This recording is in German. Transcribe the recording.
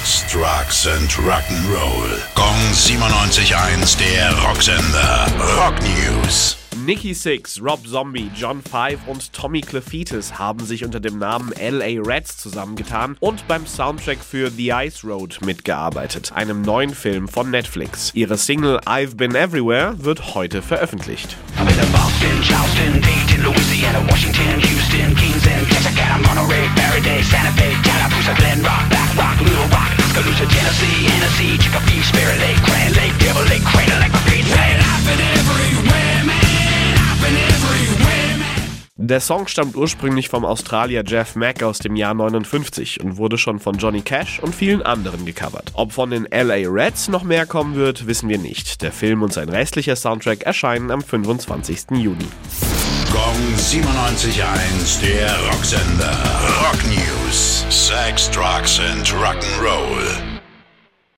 Sex, Drugs and Rock'n'Roll. Gong 97.1, der Rocksender. Rock News. Nicky Six, Rob Zombie, John Five und Tommy Clefitis haben sich unter dem Namen LA Reds zusammengetan und beim Soundtrack für The Ice Road mitgearbeitet, einem neuen Film von Netflix. Ihre Single I've Been Everywhere wird heute veröffentlicht. Der Song stammt ursprünglich vom Australier Jeff Mack aus dem Jahr 59 und wurde schon von Johnny Cash und vielen anderen gecovert. Ob von den LA Reds noch mehr kommen wird, wissen wir nicht. Der Film und sein restlicher Soundtrack erscheinen am 25. Juni. Gong 97.1, der Rocksender. Rock News. Sex, Drugs and Rock'n'Roll.